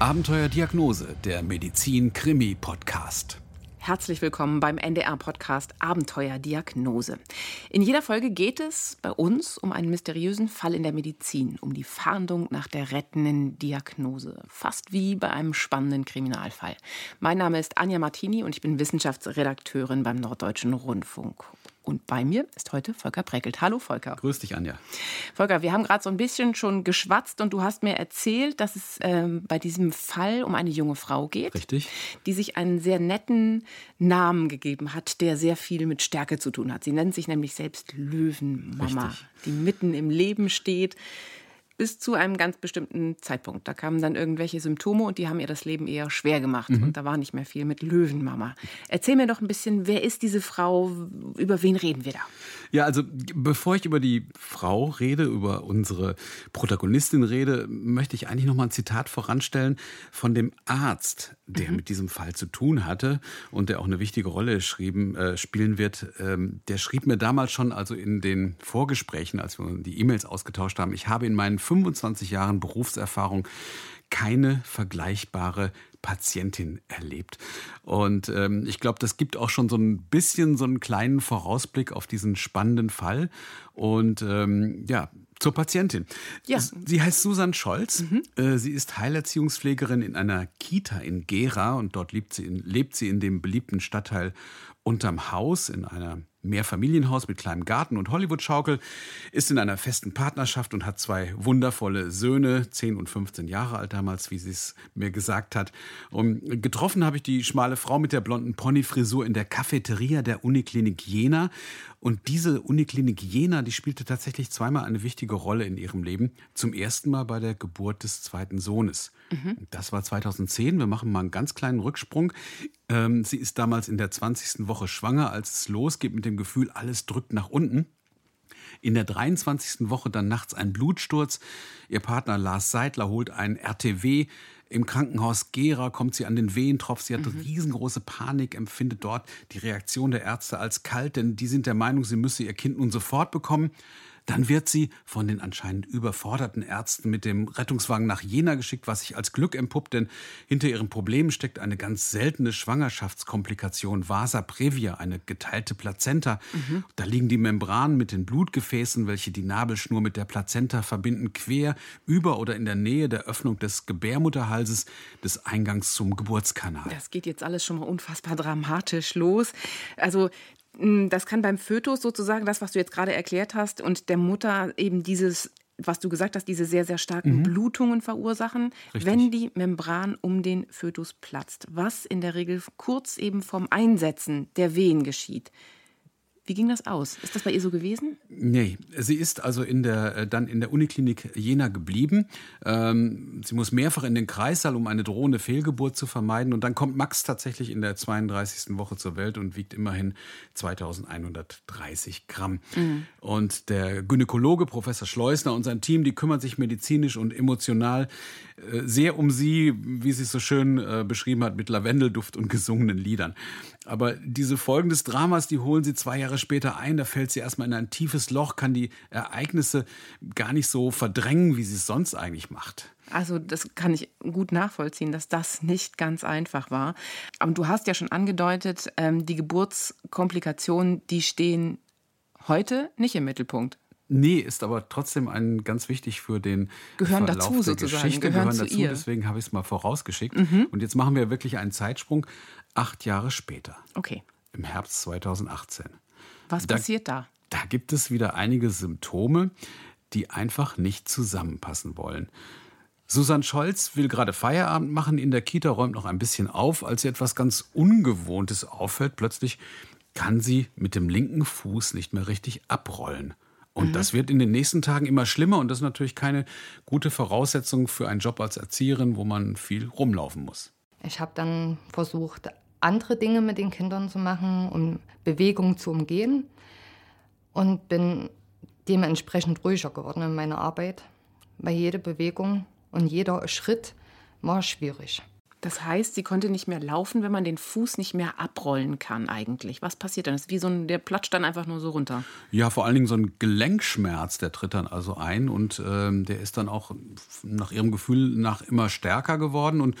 Abenteuerdiagnose, der Medizin-Krimi-Podcast. Herzlich willkommen beim NDR-Podcast Abenteuerdiagnose. In jeder Folge geht es bei uns um einen mysteriösen Fall in der Medizin, um die Fahndung nach der rettenden Diagnose. Fast wie bei einem spannenden Kriminalfall. Mein Name ist Anja Martini und ich bin Wissenschaftsredakteurin beim Norddeutschen Rundfunk. Und bei mir ist heute Volker Breckelt. Hallo Volker. Grüß dich, Anja. Volker, wir haben gerade so ein bisschen schon geschwatzt und du hast mir erzählt, dass es ähm, bei diesem Fall um eine junge Frau geht. Richtig. Die sich einen sehr netten Namen gegeben hat, der sehr viel mit Stärke zu tun hat. Sie nennt sich nämlich selbst Löwenmama, Richtig. die mitten im Leben steht bis zu einem ganz bestimmten Zeitpunkt. Da kamen dann irgendwelche Symptome und die haben ihr das Leben eher schwer gemacht. Mhm. Und da war nicht mehr viel mit Löwenmama. Erzähl mir doch ein bisschen, wer ist diese Frau? Über wen reden wir da? Ja, also bevor ich über die Frau rede, über unsere Protagonistin rede, möchte ich eigentlich noch mal ein Zitat voranstellen von dem Arzt, der mhm. mit diesem Fall zu tun hatte und der auch eine wichtige Rolle schrieben, äh, spielen wird. Ähm, der schrieb mir damals schon, also in den Vorgesprächen, als wir die E-Mails ausgetauscht haben, ich habe in meinen 25 Jahren Berufserfahrung keine vergleichbare Patientin erlebt. Und ähm, ich glaube, das gibt auch schon so ein bisschen so einen kleinen Vorausblick auf diesen spannenden Fall. Und ähm, ja, zur Patientin. Ja. Sie heißt Susan Scholz. Mhm. Äh, sie ist Heilerziehungspflegerin in einer Kita in Gera und dort lebt sie in, lebt sie in dem beliebten Stadtteil unterm Haus in einer Mehrfamilienhaus mit kleinem Garten und Hollywood-Schaukel, ist in einer festen Partnerschaft und hat zwei wundervolle Söhne, 10 und 15 Jahre alt damals, wie sie es mir gesagt hat. Und getroffen habe ich die schmale Frau mit der blonden Ponyfrisur in der Cafeteria der Uniklinik Jena. Und diese Uniklinik Jena, die spielte tatsächlich zweimal eine wichtige Rolle in ihrem Leben. Zum ersten Mal bei der Geburt des zweiten Sohnes. Mhm. Das war 2010. Wir machen mal einen ganz kleinen Rücksprung. Ähm, sie ist damals in der 20. Woche schwanger, als es losgeht mit dem Gefühl, alles drückt nach unten. In der 23. Woche dann nachts ein Blutsturz. Ihr Partner Lars Seidler holt einen RTW. Im Krankenhaus Gera kommt sie an den Wehentropf. Sie hat mhm. riesengroße Panik, empfindet dort die Reaktion der Ärzte als kalt, denn die sind der Meinung, sie müsse ihr Kind nun sofort bekommen. Dann wird sie von den anscheinend überforderten Ärzten mit dem Rettungswagen nach Jena geschickt, was sich als Glück empuppt, denn hinter ihren Problemen steckt eine ganz seltene Schwangerschaftskomplikation, Vasa previa, eine geteilte Plazenta. Mhm. Da liegen die Membranen mit den Blutgefäßen, welche die Nabelschnur mit der Plazenta verbinden, quer über oder in der Nähe der Öffnung des Gebärmutterhalses des Eingangs zum Geburtskanal. Das geht jetzt alles schon mal unfassbar dramatisch los. Also das kann beim Fötus sozusagen, das, was du jetzt gerade erklärt hast, und der Mutter eben dieses was du gesagt hast, diese sehr, sehr starken mhm. Blutungen verursachen, Richtig. wenn die Membran um den Fötus platzt, was in der Regel kurz eben vom Einsetzen der Wehen geschieht. Wie ging das aus? Ist das bei ihr so gewesen? Nee, sie ist also in der, äh, dann in der Uniklinik Jena geblieben. Ähm, sie muss mehrfach in den Kreissaal, um eine drohende Fehlgeburt zu vermeiden. Und dann kommt Max tatsächlich in der 32. Woche zur Welt und wiegt immerhin 2130 Gramm. Mhm. Und der Gynäkologe Professor Schleusner und sein Team, die kümmern sich medizinisch und emotional äh, sehr um sie, wie sie es so schön äh, beschrieben hat, mit Lavendelduft und gesungenen Liedern. Aber diese Folgen des Dramas, die holen sie zwei Jahre später ein. Da fällt sie erstmal in ein tiefes Loch, kann die Ereignisse gar nicht so verdrängen, wie sie es sonst eigentlich macht. Also das kann ich gut nachvollziehen, dass das nicht ganz einfach war. Aber du hast ja schon angedeutet, ähm, die Geburtskomplikationen, die stehen heute nicht im Mittelpunkt. Nee, ist aber trotzdem ein ganz wichtig für den gehören Verlauf dazu der sozusagen, Geschichte. gehören, gehören dazu, ihr. deswegen habe ich es mal vorausgeschickt. Mhm. Und jetzt machen wir wirklich einen Zeitsprung acht Jahre später. Okay. Im Herbst 2018. Was da, passiert da? Da gibt es wieder einige Symptome, die einfach nicht zusammenpassen wollen. Susanne Scholz will gerade Feierabend machen in der Kita, räumt noch ein bisschen auf, als ihr etwas ganz Ungewohntes auffällt. Plötzlich kann sie mit dem linken Fuß nicht mehr richtig abrollen. Und mhm. das wird in den nächsten Tagen immer schlimmer und das ist natürlich keine gute Voraussetzung für einen Job als Erzieherin, wo man viel rumlaufen muss. Ich habe dann versucht, andere Dinge mit den Kindern zu machen, um Bewegung zu umgehen und bin dementsprechend ruhiger geworden in meiner Arbeit, weil jede Bewegung und jeder Schritt war schwierig. Das heißt, sie konnte nicht mehr laufen, wenn man den Fuß nicht mehr abrollen kann eigentlich. Was passiert dann? Das ist wie so ein, der platscht dann einfach nur so runter. Ja, vor allen Dingen so ein Gelenkschmerz, der tritt dann also ein und ähm, der ist dann auch nach ihrem Gefühl nach immer stärker geworden und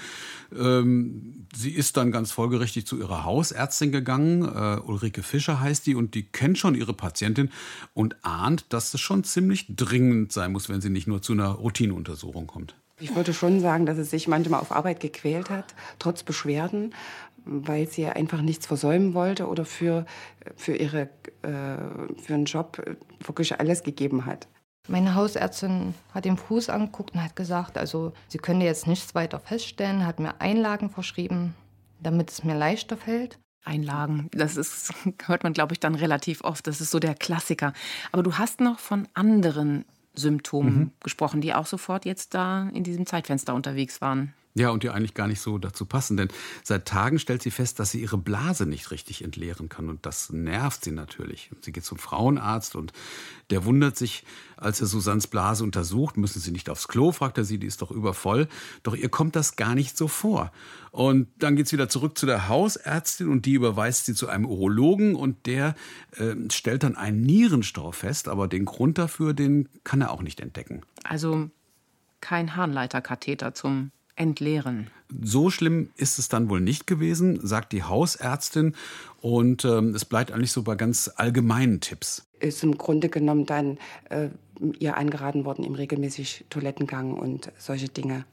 ähm, sie ist dann ganz folgerichtig zu ihrer Hausärztin gegangen. Äh, Ulrike Fischer heißt die und die kennt schon ihre Patientin und ahnt, dass es schon ziemlich dringend sein muss, wenn sie nicht nur zu einer Routineuntersuchung kommt. Ich würde schon sagen, dass es sich manchmal auf Arbeit gequält hat, trotz Beschwerden, weil sie einfach nichts versäumen wollte oder für, für, ihre, äh, für einen Job wirklich alles gegeben hat. Meine Hausärztin hat den Fuß angeguckt und hat gesagt, also sie könnte jetzt nichts weiter feststellen, hat mir Einlagen verschrieben, damit es mir leichter fällt. Einlagen, das ist, hört man, glaube ich, dann relativ oft. Das ist so der Klassiker. Aber du hast noch von anderen Symptomen mhm. gesprochen, die auch sofort jetzt da in diesem Zeitfenster unterwegs waren. Ja, und die eigentlich gar nicht so dazu passen, denn seit Tagen stellt sie fest, dass sie ihre Blase nicht richtig entleeren kann und das nervt sie natürlich. Sie geht zum Frauenarzt und der wundert sich, als er Susannes Blase untersucht, müssen Sie nicht aufs Klo, fragt er sie, die ist doch übervoll. Doch ihr kommt das gar nicht so vor. Und dann geht es wieder zurück zu der Hausärztin und die überweist sie zu einem Urologen und der äh, stellt dann einen Nierenstau fest, aber den Grund dafür, den kann er auch nicht entdecken. Also kein Harnleiterkatheter zum entleeren. So schlimm ist es dann wohl nicht gewesen, sagt die Hausärztin. Und ähm, es bleibt eigentlich so bei ganz allgemeinen Tipps. Ist im Grunde genommen dann äh, ihr angeraten worden, im regelmäßig Toilettengang und solche Dinge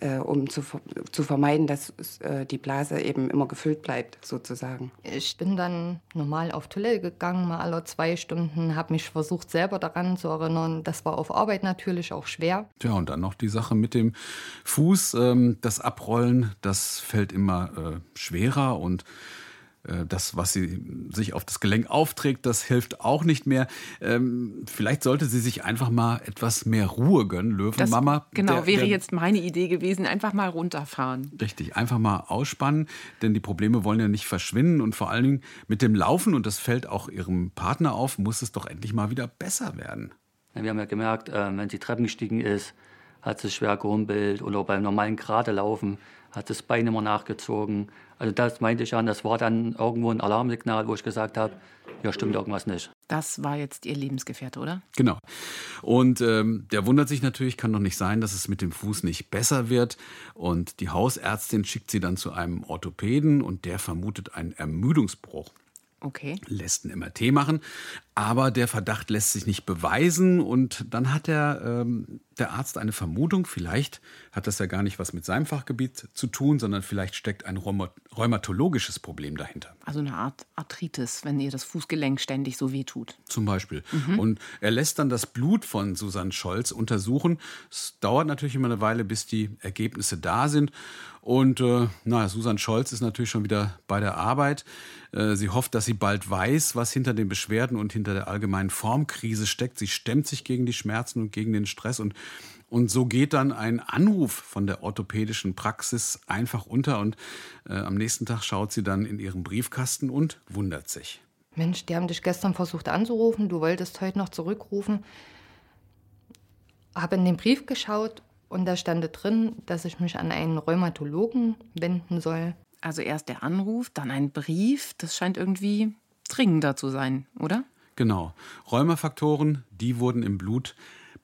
äh, um zu, zu vermeiden, dass äh, die Blase eben immer gefüllt bleibt, sozusagen. Ich bin dann normal auf Toilette gegangen, mal alle zwei Stunden, habe mich versucht, selber daran zu erinnern. Das war auf Arbeit natürlich auch schwer. Ja, und dann noch die Sache mit dem Fuß. Ähm, das Abrollen, das fällt immer äh, schwerer und das, was sie sich auf das Gelenk aufträgt, das hilft auch nicht mehr. Ähm, vielleicht sollte sie sich einfach mal etwas mehr Ruhe gönnen, Löwenmama. Das, genau, der, wäre der, jetzt meine Idee gewesen, einfach mal runterfahren. Richtig, einfach mal ausspannen, denn die Probleme wollen ja nicht verschwinden und vor allen Dingen mit dem Laufen, und das fällt auch ihrem Partner auf, muss es doch endlich mal wieder besser werden. Wir haben ja gemerkt, äh, wenn sie Treppen gestiegen ist, hat sie schwer gehumpelt oder beim normalen Gerade laufen hat das Bein immer nachgezogen. Also das meinte ich an, das war dann irgendwo ein Alarmsignal, wo ich gesagt habe, ja stimmt irgendwas nicht. Das war jetzt Ihr Lebensgefährte, oder? Genau. Und ähm, der wundert sich natürlich, kann doch nicht sein, dass es mit dem Fuß nicht besser wird. Und die Hausärztin schickt sie dann zu einem Orthopäden und der vermutet einen Ermüdungsbruch. Okay. Lässt ein MRT machen, aber der Verdacht lässt sich nicht beweisen und dann hat der, ähm, der Arzt eine Vermutung, vielleicht hat das ja gar nicht was mit seinem Fachgebiet zu tun, sondern vielleicht steckt ein rheumatologisches Problem dahinter. Also eine Art Arthritis, wenn ihr das Fußgelenk ständig so wehtut. Zum Beispiel. Mhm. Und er lässt dann das Blut von Susanne Scholz untersuchen. Es dauert natürlich immer eine Weile, bis die Ergebnisse da sind. Und äh, na, Susan Scholz ist natürlich schon wieder bei der Arbeit. Äh, sie hofft, dass sie bald weiß, was hinter den Beschwerden und hinter der allgemeinen Formkrise steckt. Sie stemmt sich gegen die Schmerzen und gegen den Stress und und so geht dann ein Anruf von der orthopädischen Praxis einfach unter und äh, am nächsten Tag schaut sie dann in ihren Briefkasten und wundert sich. Mensch, die haben dich gestern versucht anzurufen, du wolltest heute noch zurückrufen. Habe in den Brief geschaut und da stand drin, dass ich mich an einen Rheumatologen wenden soll. Also erst der Anruf, dann ein Brief. Das scheint irgendwie dringender zu sein, oder? Genau. Rheumafaktoren, die wurden im Blut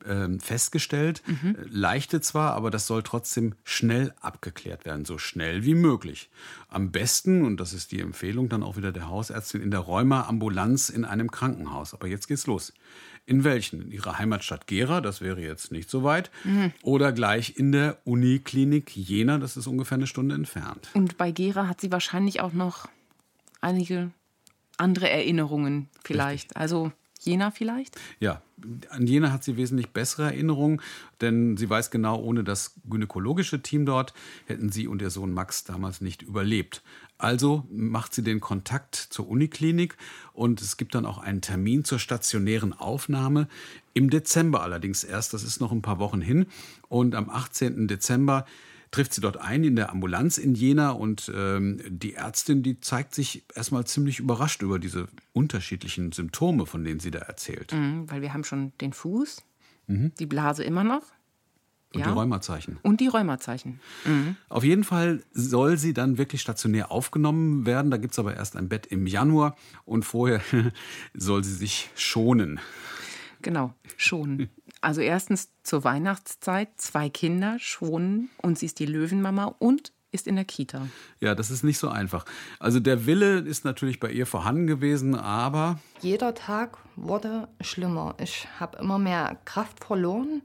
äh, festgestellt. Mhm. Leichte zwar, aber das soll trotzdem schnell abgeklärt werden, so schnell wie möglich. Am besten, und das ist die Empfehlung dann auch wieder der Hausärztin, in der Rheuma-Ambulanz in einem Krankenhaus. Aber jetzt geht's los. In welchen? In Ihrer Heimatstadt Gera, das wäre jetzt nicht so weit. Mhm. Oder gleich in der Uniklinik Jena, das ist ungefähr eine Stunde entfernt. Und bei Gera hat sie wahrscheinlich auch noch einige andere Erinnerungen vielleicht. Richtig. Also Jena vielleicht? Ja, an Jena hat sie wesentlich bessere Erinnerungen, denn sie weiß genau, ohne das gynäkologische Team dort hätten sie und ihr Sohn Max damals nicht überlebt. Also macht sie den Kontakt zur Uniklinik und es gibt dann auch einen Termin zur stationären Aufnahme. Im Dezember allerdings erst, das ist noch ein paar Wochen hin. Und am 18. Dezember trifft sie dort ein in der Ambulanz in Jena und ähm, die Ärztin, die zeigt sich erstmal ziemlich überrascht über diese unterschiedlichen Symptome, von denen sie da erzählt. Mhm, weil wir haben schon den Fuß, mhm. die Blase immer noch Und ja. die Rheumazeichen. Und die Rheumazeichen. Mhm. Auf jeden Fall soll sie dann wirklich stationär aufgenommen werden. Da gibt es aber erst ein Bett im Januar und vorher soll sie sich schonen. Genau, schonen. Also erstens zur Weihnachtszeit zwei Kinder schonen und sie ist die Löwenmama und ist in der Kita. Ja, das ist nicht so einfach. Also der Wille ist natürlich bei ihr vorhanden gewesen, aber... Jeder Tag wurde schlimmer. Ich habe immer mehr Kraft verloren.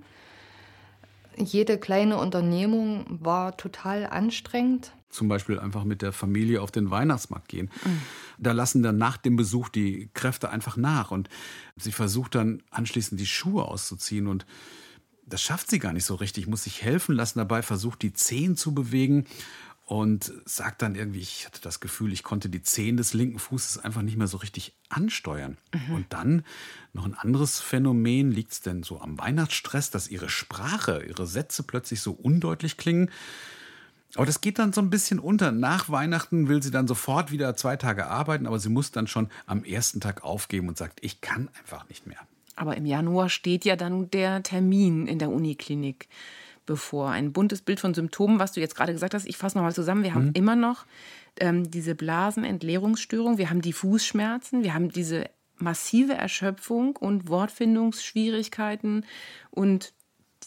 Jede kleine Unternehmung war total anstrengend. Zum Beispiel einfach mit der Familie auf den Weihnachtsmarkt gehen. Mhm. Da lassen dann nach dem Besuch die Kräfte einfach nach und sie versucht dann anschließend die Schuhe auszuziehen und das schafft sie gar nicht so richtig, muss sich helfen lassen dabei, versucht die Zehen zu bewegen und sagt dann irgendwie, ich hatte das Gefühl, ich konnte die Zehen des linken Fußes einfach nicht mehr so richtig ansteuern. Mhm. Und dann noch ein anderes Phänomen, liegt es denn so am Weihnachtsstress, dass ihre Sprache, ihre Sätze plötzlich so undeutlich klingen. Aber das geht dann so ein bisschen unter. Nach Weihnachten will sie dann sofort wieder zwei Tage arbeiten, aber sie muss dann schon am ersten Tag aufgeben und sagt, ich kann einfach nicht mehr. Aber im Januar steht ja dann der Termin in der Uniklinik bevor. Ein buntes Bild von Symptomen, was du jetzt gerade gesagt hast. Ich fasse nochmal zusammen. Wir haben mhm. immer noch ähm, diese Blasenentleerungsstörung, wir haben die Fußschmerzen, wir haben diese massive Erschöpfung und Wortfindungsschwierigkeiten und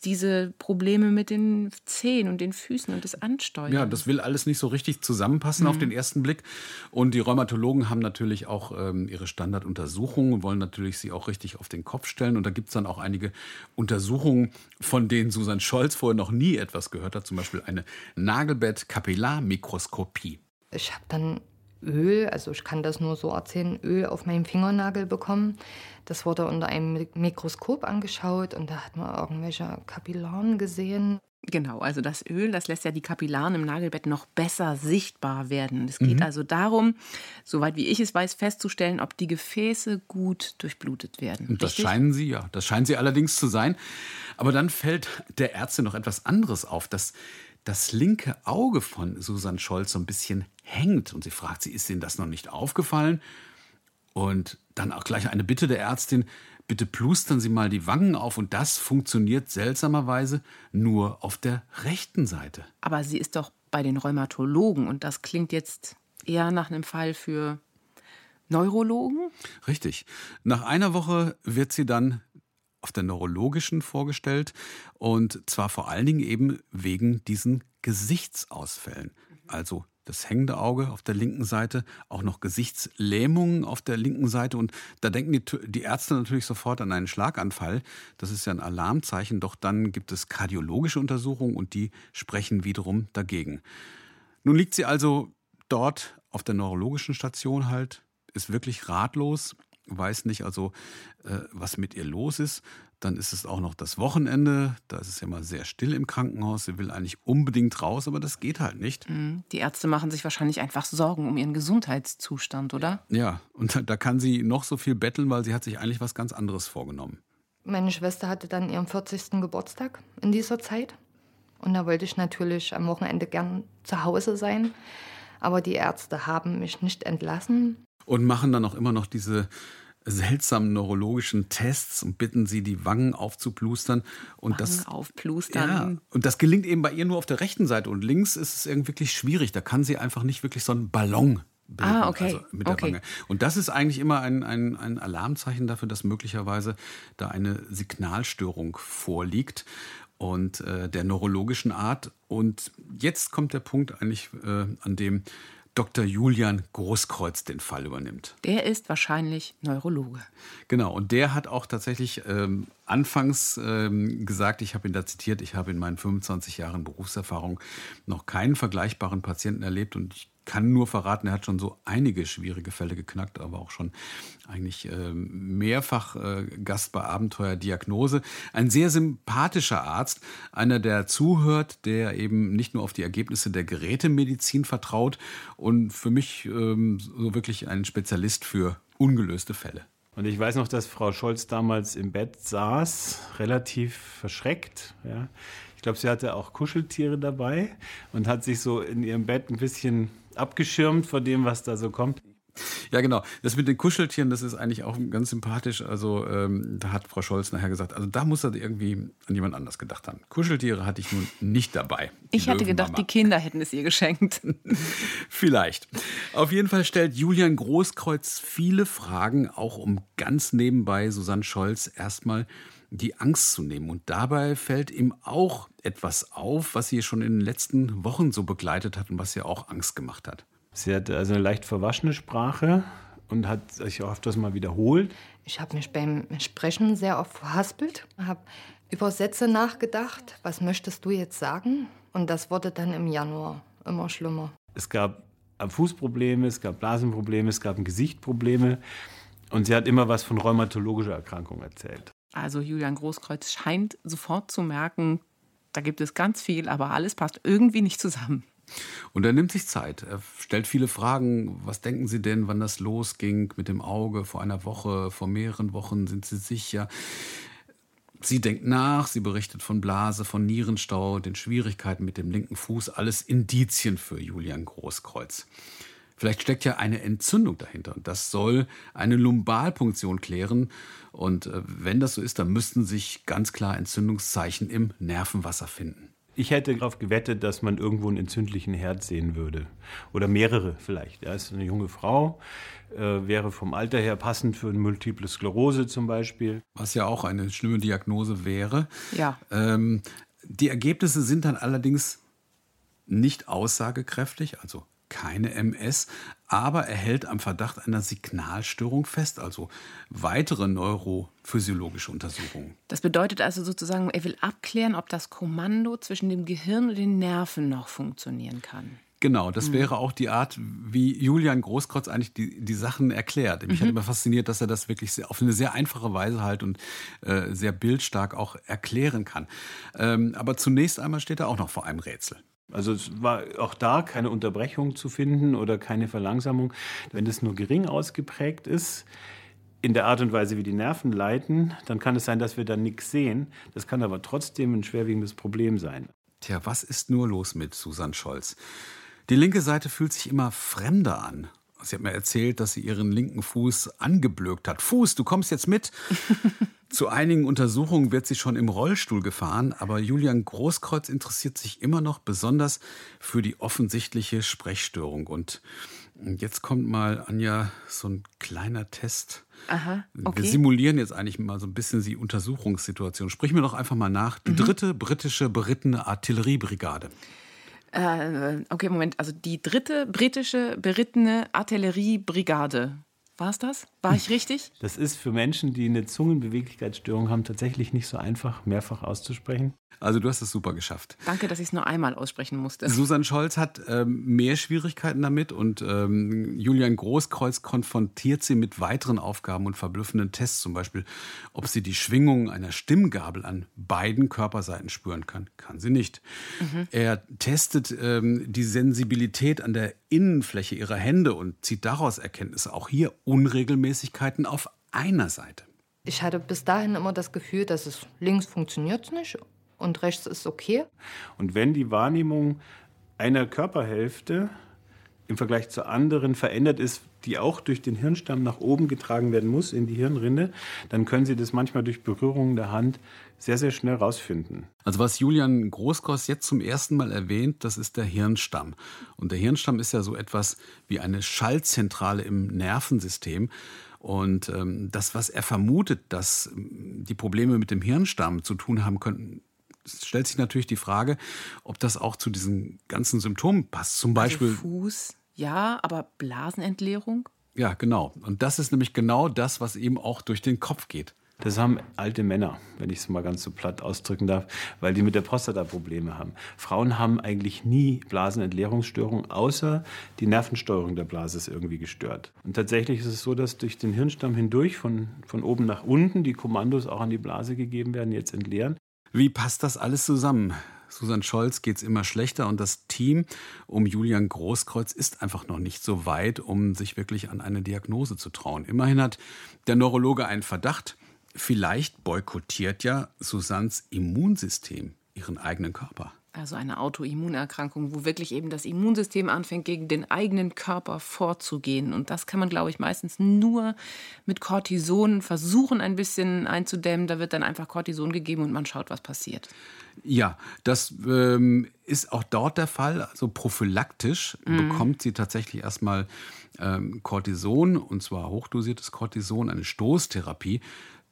diese Probleme mit den Zehen und den Füßen und das Ansteuern. Ja, das will alles nicht so richtig zusammenpassen mhm. auf den ersten Blick. Und die Rheumatologen haben natürlich auch ähm, ihre Standarduntersuchungen und wollen natürlich sie auch richtig auf den Kopf stellen. Und da gibt es dann auch einige Untersuchungen, von denen Susan Scholz vorher noch nie etwas gehört hat. Zum Beispiel eine Nagelbett-Kapillarmikroskopie. Ich habe dann Öl, also ich kann das nur so erzählen, Öl auf meinem Fingernagel bekommen. Das wurde unter einem Mikroskop angeschaut und da hat man irgendwelche Kapillaren gesehen. Genau, also das Öl, das lässt ja die Kapillaren im Nagelbett noch besser sichtbar werden. Es geht mhm. also darum, soweit wie ich es weiß, festzustellen, ob die Gefäße gut durchblutet werden. Und das Richtig? scheinen sie, ja. Das scheinen sie allerdings zu sein. Aber dann fällt der Ärztin noch etwas anderes auf, dass das linke Auge von Susan Scholz so ein bisschen hängt. Und sie fragt sie, ist Ihnen das noch nicht aufgefallen? Und dann auch gleich eine Bitte der Ärztin, bitte plustern Sie mal die Wangen auf. Und das funktioniert seltsamerweise nur auf der rechten Seite. Aber sie ist doch bei den Rheumatologen und das klingt jetzt eher nach einem Fall für Neurologen? Richtig. Nach einer Woche wird sie dann auf der neurologischen vorgestellt und zwar vor allen Dingen eben wegen diesen Gesichtsausfällen. Also das hängende Auge auf der linken Seite, auch noch Gesichtslähmungen auf der linken Seite. Und da denken die, die, Ärzte natürlich sofort an einen Schlaganfall. Das ist ja ein Alarmzeichen. Doch dann gibt es kardiologische Untersuchungen und die sprechen wiederum dagegen. Nun liegt sie also dort auf der neurologischen Station halt, ist wirklich ratlos weiß nicht also, äh, was mit ihr los ist. Dann ist es auch noch das Wochenende. Da ist es ja mal sehr still im Krankenhaus. Sie will eigentlich unbedingt raus, aber das geht halt nicht. Mhm. Die Ärzte machen sich wahrscheinlich einfach Sorgen um ihren Gesundheitszustand, oder? Ja, und da, da kann sie noch so viel betteln, weil sie hat sich eigentlich was ganz anderes vorgenommen. Meine Schwester hatte dann ihren 40. Geburtstag in dieser Zeit. Und da wollte ich natürlich am Wochenende gern zu Hause sein. Aber die Ärzte haben mich nicht entlassen. Und machen dann auch immer noch diese seltsamen neurologischen Tests und bitten sie, die Wangen aufzuplustern. Und Wangen das, aufplustern. Ja, und das gelingt eben bei ihr nur auf der rechten Seite. Und links ist es irgendwie wirklich schwierig. Da kann sie einfach nicht wirklich so einen Ballon bilden, ah, okay. also mit der okay. Wange. Und das ist eigentlich immer ein, ein, ein Alarmzeichen dafür, dass möglicherweise da eine Signalstörung vorliegt und äh, der neurologischen Art. Und jetzt kommt der Punkt eigentlich, äh, an dem Dr. Julian Großkreuz den Fall übernimmt. Der ist wahrscheinlich Neurologe. Genau, und der hat auch tatsächlich ähm, anfangs ähm, gesagt, ich habe ihn da zitiert, ich habe in meinen 25 Jahren Berufserfahrung noch keinen vergleichbaren Patienten erlebt und ich kann nur verraten, er hat schon so einige schwierige Fälle geknackt, aber auch schon eigentlich äh, mehrfach äh, Gast bei Abenteuerdiagnose. Ein sehr sympathischer Arzt, einer, der zuhört, der eben nicht nur auf die Ergebnisse der Gerätemedizin vertraut und für mich ähm, so wirklich ein Spezialist für ungelöste Fälle. Und ich weiß noch, dass Frau Scholz damals im Bett saß, relativ verschreckt. Ja. Ich glaube, sie hatte auch Kuscheltiere dabei und hat sich so in ihrem Bett ein bisschen abgeschirmt vor dem, was da so kommt. Ja, genau. Das mit den Kuscheltieren, das ist eigentlich auch ganz sympathisch. Also ähm, da hat Frau Scholz nachher gesagt, also da muss er irgendwie an jemand anders gedacht haben. Kuscheltiere hatte ich nun nicht dabei. Ich hatte gedacht, die Kinder hätten es ihr geschenkt. Vielleicht. Auf jeden Fall stellt Julian Großkreuz viele Fragen, auch um ganz nebenbei Susanne Scholz erstmal die Angst zu nehmen. Und dabei fällt ihm auch etwas auf, was sie schon in den letzten Wochen so begleitet hat und was ihr auch Angst gemacht hat. Sie hat also eine leicht verwaschene Sprache und hat sich auch öfters mal wiederholt. Ich habe mich beim Sprechen sehr oft verhaspelt, habe über Sätze nachgedacht. Was möchtest du jetzt sagen? Und das wurde dann im Januar immer schlimmer. Es gab Fußprobleme, es gab Blasenprobleme, es gab Gesichtprobleme. Und sie hat immer was von rheumatologischer Erkrankung erzählt. Also Julian Großkreuz scheint sofort zu merken, da gibt es ganz viel, aber alles passt irgendwie nicht zusammen. Und er nimmt sich Zeit. Er stellt viele Fragen. Was denken Sie denn, wann das losging mit dem Auge? Vor einer Woche, vor mehreren Wochen? Sind Sie sicher? Sie denkt nach, sie berichtet von Blase, von Nierenstau, den Schwierigkeiten mit dem linken Fuß. Alles Indizien für Julian Großkreuz. Vielleicht steckt ja eine Entzündung dahinter und das soll eine Lumbalpunktion klären. Und äh, wenn das so ist, dann müssten sich ganz klar Entzündungszeichen im Nervenwasser finden. Ich hätte darauf gewettet, dass man irgendwo einen entzündlichen Herd sehen würde. Oder mehrere vielleicht. Ja, ist eine junge Frau, äh, wäre vom Alter her passend für eine Multiple Sklerose zum Beispiel. Was ja auch eine schlimme Diagnose wäre. Ja. Ähm, die Ergebnisse sind dann allerdings nicht aussagekräftig, also keine MS, aber er hält am Verdacht einer Signalstörung fest, also weitere neurophysiologische Untersuchungen. Das bedeutet also sozusagen, er will abklären, ob das Kommando zwischen dem Gehirn und den Nerven noch funktionieren kann. Genau, das mhm. wäre auch die Art, wie Julian Großkreuz eigentlich die, die Sachen erklärt. Mich mhm. hat immer fasziniert, dass er das wirklich sehr, auf eine sehr einfache Weise halt und äh, sehr bildstark auch erklären kann. Ähm, aber zunächst einmal steht er auch noch vor einem Rätsel. Also es war auch da keine Unterbrechung zu finden oder keine Verlangsamung. Wenn das nur gering ausgeprägt ist, in der Art und Weise, wie die Nerven leiten, dann kann es sein, dass wir dann nichts sehen. Das kann aber trotzdem ein schwerwiegendes Problem sein. Tja, was ist nur los mit Susanne Scholz? Die linke Seite fühlt sich immer fremder an. Sie hat mir erzählt, dass sie ihren linken Fuß angeblökt hat. Fuß, du kommst jetzt mit. Zu einigen Untersuchungen wird sie schon im Rollstuhl gefahren, aber Julian Großkreuz interessiert sich immer noch besonders für die offensichtliche Sprechstörung. Und jetzt kommt mal, Anja, so ein kleiner Test. Aha, okay. Wir simulieren jetzt eigentlich mal so ein bisschen die Untersuchungssituation. Sprich mir doch einfach mal nach. Die mhm. dritte britische berittene Artilleriebrigade. Äh, okay, Moment. Also die dritte britische berittene Artilleriebrigade. War es das? War ich richtig? Das ist für Menschen, die eine Zungenbeweglichkeitsstörung haben, tatsächlich nicht so einfach, mehrfach auszusprechen. Also du hast es super geschafft. Danke, dass ich es nur einmal aussprechen musste. Susan Scholz hat ähm, mehr Schwierigkeiten damit und ähm, Julian Großkreuz konfrontiert sie mit weiteren Aufgaben und verblüffenden Tests, zum Beispiel, ob sie die Schwingungen einer Stimmgabel an beiden Körperseiten spüren kann. Kann sie nicht. Mhm. Er testet ähm, die Sensibilität an der Innenfläche ihrer Hände und zieht daraus Erkenntnisse. Auch hier Unregelmäßigkeiten auf einer Seite. Ich hatte bis dahin immer das Gefühl, dass es links funktioniert nicht und rechts ist okay. Und wenn die Wahrnehmung einer Körperhälfte im Vergleich zur anderen verändert ist, die auch durch den Hirnstamm nach oben getragen werden muss in die Hirnrinde, dann können Sie das manchmal durch Berührung der Hand sehr, sehr schnell rausfinden. Also was Julian Großkos jetzt zum ersten Mal erwähnt, das ist der Hirnstamm. Und der Hirnstamm ist ja so etwas wie eine Schaltzentrale im Nervensystem. Und ähm, das, was er vermutet, dass ähm, die Probleme mit dem Hirnstamm zu tun haben könnten, stellt sich natürlich die Frage, ob das auch zu diesen ganzen Symptomen passt. Zum also Beispiel. Also Fuß, ja, aber Blasenentleerung? Ja, genau. Und das ist nämlich genau das, was eben auch durch den Kopf geht. Das haben alte Männer, wenn ich es mal ganz so platt ausdrücken darf, weil die mit der Prostata Probleme haben. Frauen haben eigentlich nie Blasenentleerungsstörungen, außer die Nervensteuerung der Blase ist irgendwie gestört. Und tatsächlich ist es so, dass durch den Hirnstamm hindurch von, von oben nach unten die Kommandos auch an die Blase gegeben werden, jetzt entleeren. Wie passt das alles zusammen? Susan Scholz geht es immer schlechter und das Team um Julian Großkreuz ist einfach noch nicht so weit, um sich wirklich an eine Diagnose zu trauen. Immerhin hat der Neurologe einen Verdacht. Vielleicht boykottiert ja Susans Immunsystem ihren eigenen Körper. Also eine Autoimmunerkrankung, wo wirklich eben das Immunsystem anfängt, gegen den eigenen Körper vorzugehen. Und das kann man, glaube ich, meistens nur mit Cortison versuchen, ein bisschen einzudämmen. Da wird dann einfach Cortison gegeben und man schaut, was passiert. Ja, das ähm, ist auch dort der Fall. Also prophylaktisch mhm. bekommt sie tatsächlich erstmal ähm, Cortison, und zwar hochdosiertes Cortison, eine Stoßtherapie.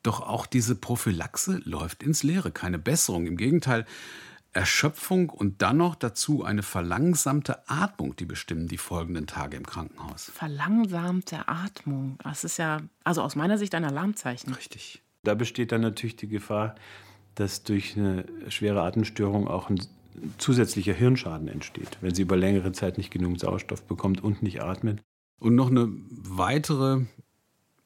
Doch auch diese Prophylaxe läuft ins Leere. Keine Besserung. Im Gegenteil, Erschöpfung und dann noch dazu eine verlangsamte Atmung, die bestimmen die folgenden Tage im Krankenhaus. Verlangsamte Atmung, das ist ja, also aus meiner Sicht ein Alarmzeichen. Richtig. Da besteht dann natürlich die Gefahr, dass durch eine schwere Atemstörung auch ein zusätzlicher Hirnschaden entsteht, wenn sie über längere Zeit nicht genug Sauerstoff bekommt und nicht atmet. Und noch eine weitere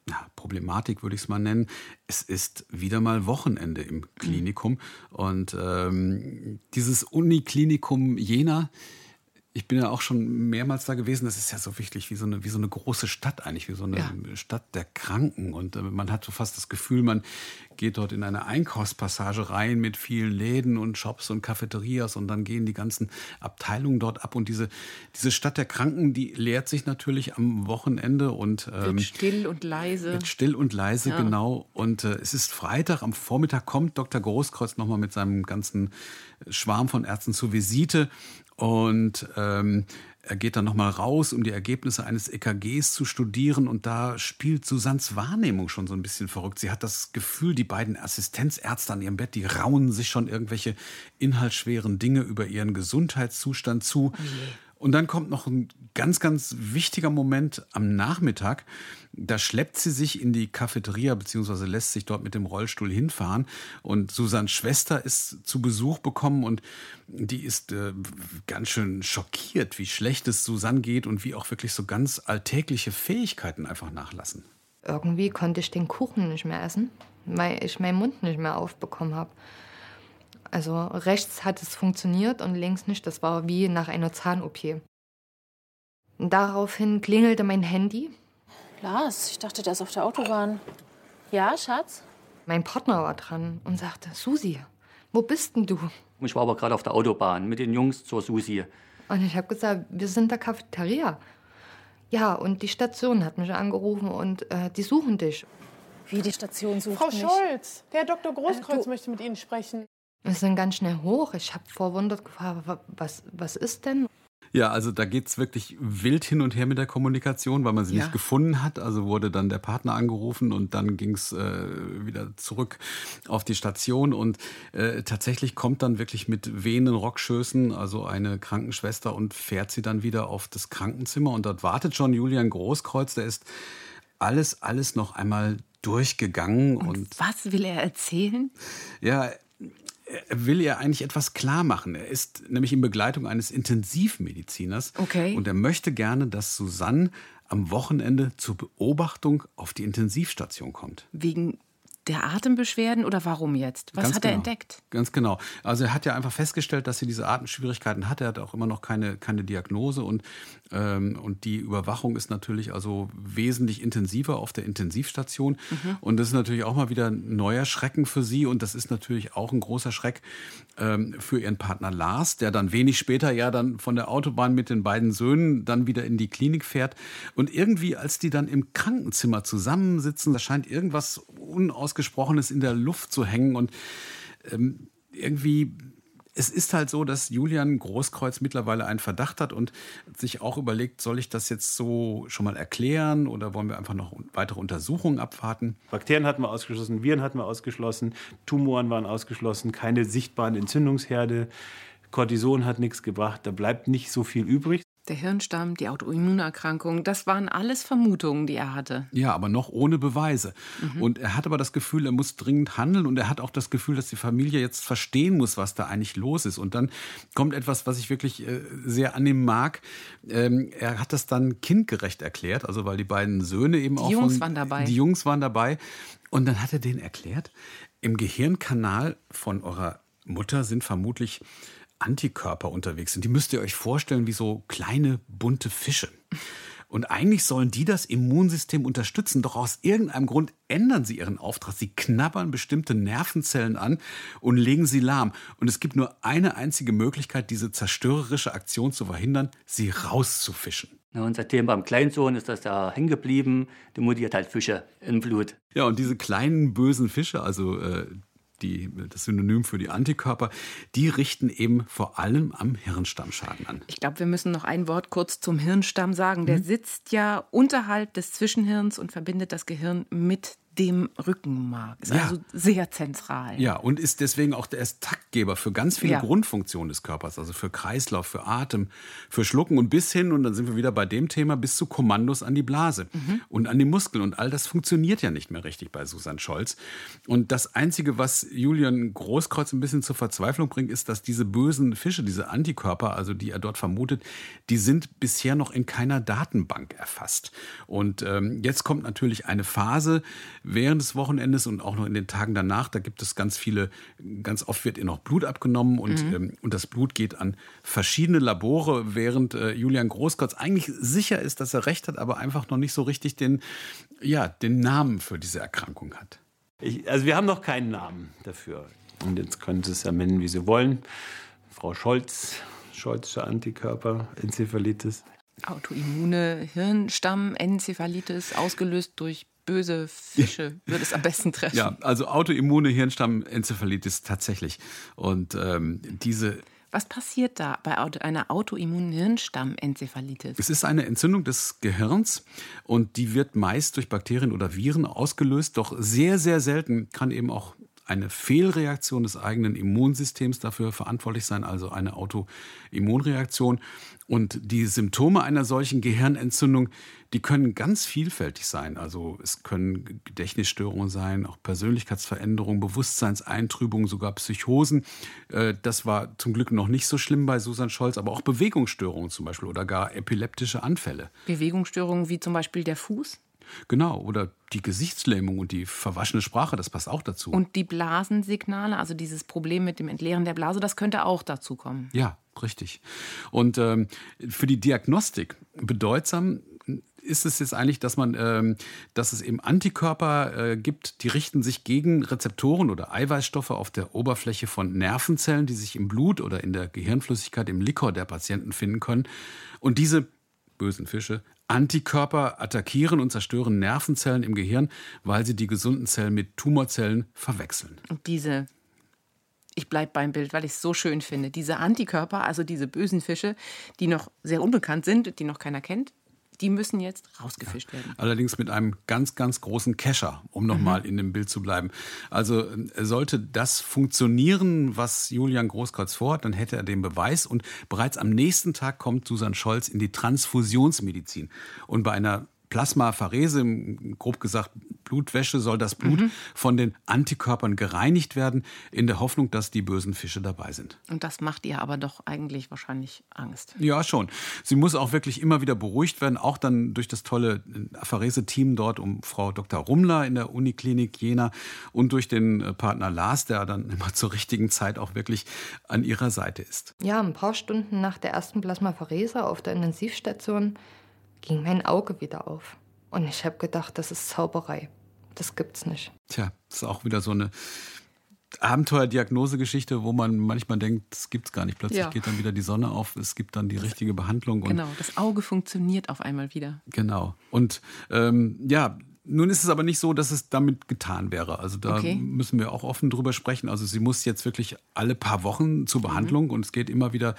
ja, Problematik, würde ich es mal nennen. Es ist wieder mal Wochenende im Klinikum. Mhm. Und ähm, dieses Uniklinikum Jena ich bin ja auch schon mehrmals da gewesen. Das ist ja so wichtig, wie so eine, wie so eine große Stadt eigentlich, wie so eine ja. Stadt der Kranken. Und äh, man hat so fast das Gefühl, man geht dort in eine Einkaufspassage rein mit vielen Läden und Shops und Cafeterias und dann gehen die ganzen Abteilungen dort ab. Und diese, diese Stadt der Kranken, die leert sich natürlich am Wochenende und ähm, wird still und leise. Wird still und leise, ja. genau. Und äh, es ist Freitag, am Vormittag kommt Dr. Großkreuz nochmal mit seinem ganzen Schwarm von Ärzten zur Visite und ähm, er geht dann nochmal raus, um die Ergebnisse eines EKGs zu studieren. Und da spielt Susannes Wahrnehmung schon so ein bisschen verrückt. Sie hat das Gefühl, die beiden Assistenzärzte an ihrem Bett, die rauen sich schon irgendwelche inhaltsschweren Dinge über ihren Gesundheitszustand zu. Okay. Und dann kommt noch ein ganz, ganz wichtiger Moment am Nachmittag. Da schleppt sie sich in die Cafeteria beziehungsweise lässt sich dort mit dem Rollstuhl hinfahren. Und Susans Schwester ist zu Besuch bekommen und die ist äh, ganz schön schockiert, wie schlecht es Susanne geht und wie auch wirklich so ganz alltägliche Fähigkeiten einfach nachlassen. Irgendwie konnte ich den Kuchen nicht mehr essen, weil ich meinen Mund nicht mehr aufbekommen habe. Also rechts hat es funktioniert und links nicht. Das war wie nach einer Zahn-OP. Daraufhin klingelte mein Handy. Lars, ich dachte, der ist auf der Autobahn. Ja, Schatz? Mein Partner war dran und sagte, Susi, wo bist denn du? Ich war aber gerade auf der Autobahn mit den Jungs zur Susi. Und ich habe gesagt, wir sind der Cafeteria. Ja, und die Station hat mich angerufen und äh, die suchen dich. Wie die Station sucht Frau mich? Scholz, der Herr Dr. Großkreuz äh, möchte mit Ihnen sprechen. Wir sind ganz schnell hoch. Ich habe verwundert gefragt, was, was ist denn? Ja, also da geht es wirklich wild hin und her mit der Kommunikation, weil man sie ja. nicht gefunden hat. Also wurde dann der Partner angerufen und dann ging es äh, wieder zurück auf die Station. Und äh, tatsächlich kommt dann wirklich mit wehenden Rockschößen, also eine Krankenschwester und fährt sie dann wieder auf das Krankenzimmer. Und dort wartet schon Julian Großkreuz, der ist alles, alles noch einmal durchgegangen. Und, und was will er erzählen? Ja, er will ja eigentlich etwas klar machen. Er ist nämlich in Begleitung eines Intensivmediziners. Okay. Und er möchte gerne, dass Susanne am Wochenende zur Beobachtung auf die Intensivstation kommt. Wegen der Atembeschwerden oder warum jetzt? Was Ganz hat genau. er entdeckt? Ganz genau. Also er hat ja einfach festgestellt, dass sie diese Atemschwierigkeiten hat. Er hat auch immer noch keine, keine Diagnose und, ähm, und die Überwachung ist natürlich also wesentlich intensiver auf der Intensivstation. Mhm. Und das ist natürlich auch mal wieder ein neuer Schrecken für sie und das ist natürlich auch ein großer Schreck ähm, für ihren Partner Lars, der dann wenig später ja dann von der Autobahn mit den beiden Söhnen dann wieder in die Klinik fährt. Und irgendwie, als die dann im Krankenzimmer zusammensitzen, da scheint irgendwas Unausgesprochenes in der Luft zu hängen und ähm, irgendwie es ist halt so, dass Julian Großkreuz mittlerweile einen Verdacht hat und sich auch überlegt, soll ich das jetzt so schon mal erklären oder wollen wir einfach noch weitere Untersuchungen abwarten? Bakterien hatten wir ausgeschlossen, Viren hatten wir ausgeschlossen, Tumoren waren ausgeschlossen, keine sichtbaren Entzündungsherde. Cortison hat nichts gebracht, da bleibt nicht so viel übrig. Der Hirnstamm, die Autoimmunerkrankung, das waren alles Vermutungen, die er hatte. Ja, aber noch ohne Beweise. Mhm. Und er hat aber das Gefühl, er muss dringend handeln und er hat auch das Gefühl, dass die Familie jetzt verstehen muss, was da eigentlich los ist. Und dann kommt etwas, was ich wirklich äh, sehr annehmen mag. Ähm, er hat das dann kindgerecht erklärt, also weil die beiden Söhne eben die auch. Die Jungs waren dabei. Die Jungs waren dabei. Und dann hat er denen erklärt, im Gehirnkanal von eurer Mutter sind vermutlich Antikörper unterwegs sind. Die müsst ihr euch vorstellen wie so kleine bunte Fische. Und eigentlich sollen die das Immunsystem unterstützen, doch aus irgendeinem Grund ändern sie ihren Auftrag. Sie knabbern bestimmte Nervenzellen an und legen sie lahm. Und es gibt nur eine einzige Möglichkeit, diese zerstörerische Aktion zu verhindern, sie rauszufischen. und seitdem beim Kleinsohn ist das da hängen geblieben. Die Mutti hat halt Fische im Blut. Ja, und diese kleinen bösen Fische, also äh, die, das Synonym für die Antikörper, die richten eben vor allem am Hirnstamm Schaden an. Ich glaube, wir müssen noch ein Wort kurz zum Hirnstamm sagen. Der mhm. sitzt ja unterhalb des Zwischenhirns und verbindet das Gehirn mit dem Rückenmark. Ist ja. also sehr zentral. Ja, und ist deswegen auch der Taktgeber für ganz viele ja. Grundfunktionen des Körpers, also für Kreislauf, für Atem, für Schlucken und bis hin, und dann sind wir wieder bei dem Thema, bis zu Kommandos an die Blase mhm. und an die Muskeln. Und all das funktioniert ja nicht mehr richtig bei Susan Scholz. Und das Einzige, was Julian Großkreuz ein bisschen zur Verzweiflung bringt, ist, dass diese bösen Fische, diese Antikörper, also die er dort vermutet, die sind bisher noch in keiner Datenbank erfasst. Und ähm, jetzt kommt natürlich eine Phase, während des Wochenendes und auch noch in den Tagen danach. Da gibt es ganz viele, ganz oft wird ihr noch Blut abgenommen und, mhm. ähm, und das Blut geht an verschiedene Labore, während äh, Julian Großkotz eigentlich sicher ist, dass er recht hat, aber einfach noch nicht so richtig den, ja, den Namen für diese Erkrankung hat. Ich, also wir haben noch keinen Namen dafür. Und jetzt können Sie es ja nennen, wie Sie wollen. Frau Scholz, Scholzsche Antikörper, Enzephalitis. Autoimmune Hirnstammenzephalitis, ausgelöst durch böse Fische würde es am besten treffen. Ja, also autoimmune Hirnstammenzephalitis tatsächlich. Und ähm, diese was passiert da bei einer autoimmunen Hirnstammenzephalitis? Es ist eine Entzündung des Gehirns und die wird meist durch Bakterien oder Viren ausgelöst, doch sehr, sehr selten kann eben auch eine Fehlreaktion des eigenen Immunsystems dafür verantwortlich sein, also eine Autoimmunreaktion. Und die Symptome einer solchen Gehirnentzündung, die können ganz vielfältig sein. Also es können Gedächtnisstörungen sein, auch Persönlichkeitsveränderungen, Bewusstseinseintrübungen, sogar Psychosen. Äh, das war zum Glück noch nicht so schlimm bei Susan Scholz, aber auch Bewegungsstörungen zum Beispiel oder gar epileptische Anfälle. Bewegungsstörungen wie zum Beispiel der Fuß? Genau, oder die Gesichtslähmung und die verwaschene Sprache, das passt auch dazu. Und die Blasensignale, also dieses Problem mit dem Entleeren der Blase, das könnte auch dazu kommen. Ja, richtig. Und ähm, für die Diagnostik bedeutsam ist es jetzt eigentlich, dass man, ähm, dass es eben Antikörper äh, gibt, die richten sich gegen Rezeptoren oder Eiweißstoffe auf der Oberfläche von Nervenzellen, die sich im Blut oder in der Gehirnflüssigkeit, im Likor der Patienten finden können. Und diese bösen Fische Antikörper attackieren und zerstören Nervenzellen im Gehirn, weil sie die gesunden Zellen mit Tumorzellen verwechseln. Und diese ich bleibe beim Bild, weil ich es so schön finde. Diese Antikörper, also diese bösen Fische, die noch sehr unbekannt sind, die noch keiner kennt, die müssen jetzt rausgefischt ja. werden. Allerdings mit einem ganz, ganz großen Kescher, um nochmal mhm. in dem Bild zu bleiben. Also äh, sollte das funktionieren, was Julian Großkreuz vorhat, dann hätte er den Beweis und bereits am nächsten Tag kommt Susan Scholz in die Transfusionsmedizin. Und bei einer Plasmapherese, grob gesagt Blutwäsche, soll das Blut mhm. von den Antikörpern gereinigt werden, in der Hoffnung, dass die bösen Fische dabei sind. Und das macht ihr aber doch eigentlich wahrscheinlich Angst. Ja, schon. Sie muss auch wirklich immer wieder beruhigt werden, auch dann durch das tolle Apherese-Team dort um Frau Dr. Rummler in der Uniklinik Jena und durch den äh, Partner Lars, der dann immer zur richtigen Zeit auch wirklich an ihrer Seite ist. Ja, ein paar Stunden nach der ersten Plasmapherese auf der Intensivstation ging mein Auge wieder auf. Und ich habe gedacht, das ist Zauberei. Das gibt's nicht. Tja, das ist auch wieder so eine Abenteuerdiagnosegeschichte, wo man manchmal denkt, das gibt's gar nicht. Plötzlich ja. geht dann wieder die Sonne auf, es gibt dann die richtige Behandlung. genau, das Auge funktioniert auf einmal wieder. Genau. Und ähm, ja, nun ist es aber nicht so, dass es damit getan wäre. Also da okay. müssen wir auch offen drüber sprechen. Also sie muss jetzt wirklich alle paar Wochen zur mhm. Behandlung mhm. und es geht immer wieder,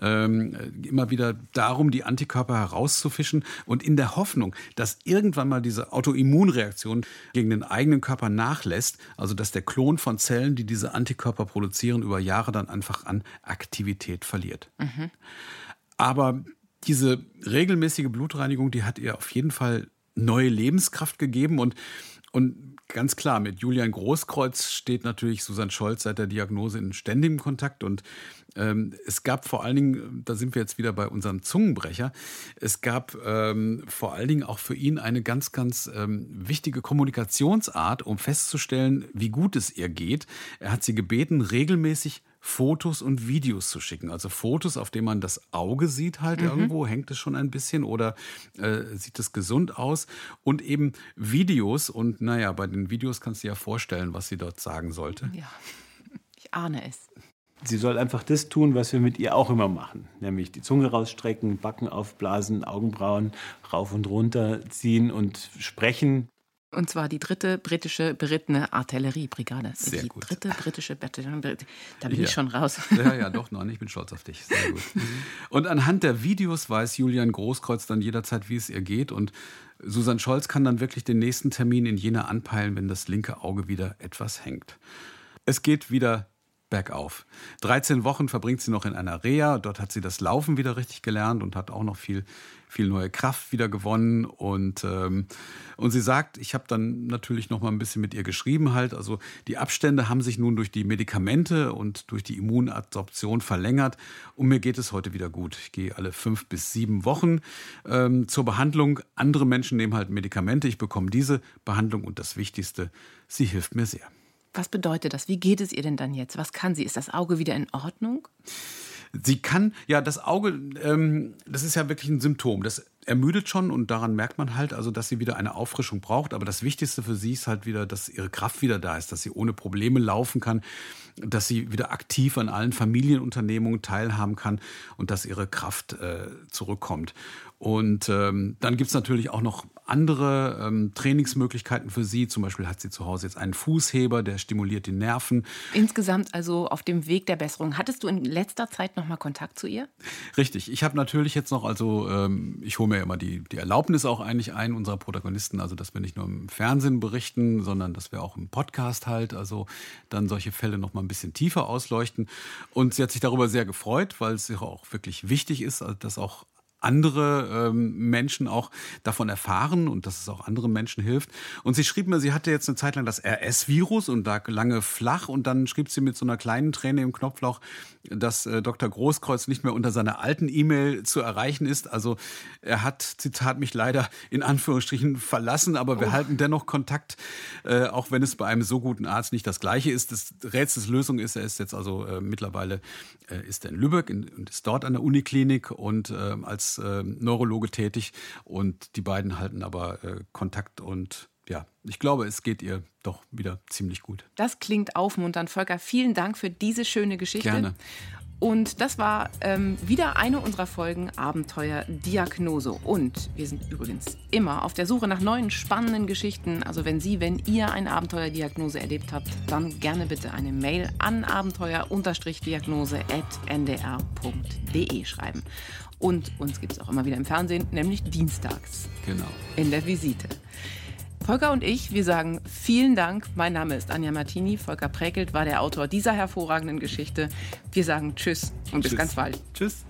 ähm, immer wieder darum, die Antikörper herauszufischen und in der Hoffnung, dass irgendwann mal diese Autoimmunreaktion gegen den eigenen Körper nachlässt. Also dass der Klon von Zellen, die diese Antikörper produzieren, über Jahre dann einfach an Aktivität verliert. Mhm. Aber diese regelmäßige Blutreinigung, die hat ihr auf jeden Fall neue Lebenskraft gegeben und, und ganz klar, mit Julian Großkreuz steht natürlich Susanne Scholz seit der Diagnose in ständigem Kontakt und ähm, es gab vor allen Dingen, da sind wir jetzt wieder bei unserem Zungenbrecher, es gab ähm, vor allen Dingen auch für ihn eine ganz, ganz ähm, wichtige Kommunikationsart, um festzustellen, wie gut es ihr geht. Er hat sie gebeten, regelmäßig Fotos und Videos zu schicken. Also Fotos, auf denen man das Auge sieht halt mhm. irgendwo, hängt es schon ein bisschen oder äh, sieht es gesund aus. Und eben Videos und naja, bei den Videos kannst du dir ja vorstellen, was sie dort sagen sollte. Ja, ich ahne es. Sie soll einfach das tun, was wir mit ihr auch immer machen, nämlich die Zunge rausstrecken, Backen aufblasen, Augenbrauen rauf und runter ziehen und sprechen. Und zwar die dritte britische berittene Artilleriebrigade. Sehr die gut. dritte britische Bataillon. Da bin Ja. ich schon raus. Ja, ja, doch, nein, ich bin stolz auf dich. Sehr gut. Und anhand der Videos weiß Julian Großkreuz dann jederzeit, wie es ihr geht. Und Susanne Scholz kann dann wirklich den nächsten Termin in Jena anpeilen, wenn das linke Auge wieder etwas hängt. Es geht wieder bergauf. 13 Wochen verbringt sie noch in einer Reha. Dort hat sie das Laufen wieder richtig gelernt und hat auch noch viel, viel neue Kraft wieder gewonnen. Und, ähm, und sie sagt, ich habe dann natürlich noch mal ein bisschen mit ihr geschrieben halt. Also die Abstände haben sich nun durch die Medikamente und durch die Immunadsorption verlängert. Und mir geht es heute wieder gut. Ich gehe alle fünf bis sieben Wochen ähm, zur Behandlung. Andere Menschen nehmen halt Medikamente. Ich bekomme diese Behandlung und das Wichtigste, sie hilft mir sehr. Was bedeutet das? Wie geht es ihr denn dann jetzt? Was kann sie? Ist das Auge wieder in Ordnung? Sie kann, ja, das Auge, ähm, das ist ja wirklich ein Symptom. Das ermüdet schon und daran merkt man halt, also, dass sie wieder eine Auffrischung braucht. Aber das Wichtigste für sie ist halt wieder, dass ihre Kraft wieder da ist, dass sie ohne Probleme laufen kann, dass sie wieder aktiv an allen Familienunternehmungen teilhaben kann und dass ihre Kraft äh, zurückkommt. Und ähm, dann gibt's natürlich auch noch andere ähm, Trainingsmöglichkeiten für sie. Zum Beispiel hat sie zu Hause jetzt einen Fußheber, der stimuliert die Nerven. Insgesamt also auf dem Weg der Besserung. Hattest du in letzter Zeit noch mal Kontakt zu ihr? Richtig. Ich habe natürlich jetzt noch, also ähm, ich hole mir immer die, die Erlaubnis auch eigentlich ein unserer Protagonisten, also dass wir nicht nur im Fernsehen berichten, sondern dass wir auch im Podcast halt, also dann solche Fälle noch mal ein bisschen tiefer ausleuchten. Und sie hat sich darüber sehr gefreut, weil es ihr auch wirklich wichtig ist, also dass auch andere ähm, Menschen auch davon erfahren und dass es auch anderen Menschen hilft. Und sie schrieb mir, sie hatte jetzt eine Zeit lang das RS-Virus und lag lange flach und dann schrieb sie mit so einer kleinen Träne im Knopfloch, dass äh, Dr. Großkreuz nicht mehr unter seiner alten E-Mail zu erreichen ist. Also er hat, Zitat, mich leider in Anführungsstrichen verlassen, aber wir halten dennoch Kontakt, äh, auch wenn es bei einem so guten Arzt nicht das Gleiche ist. Das Rätsels Lösung ist, er ist jetzt also äh, mittlerweile äh, ist er in Lübeck in, und ist dort an der Uniklinik und äh, als äh, Neurologe tätig und die beiden halten aber äh, Kontakt und ja, ich glaube, es geht ihr doch wieder ziemlich gut. Das klingt aufmunternd. Volker, vielen Dank für diese schöne Geschichte. Gerne. Und das war ähm, wieder eine unserer Folgen Abenteuer Diagnose. Und wir sind übrigens immer auf der Suche nach neuen spannenden Geschichten. Also wenn Sie, wenn ihr eine Abenteuerdiagnose erlebt habt, dann gerne bitte eine Mail an abenteuer-diagnose.ndr.de schreiben. Und uns gibt es auch immer wieder im Fernsehen, nämlich dienstags Genau. in der Visite. Volker und ich, wir sagen vielen Dank. Mein Name ist Anja Martini. Volker Präkelt war der Autor dieser hervorragenden Geschichte. Wir sagen Tschüss und bis Tschüss. ganz bald. Tschüss.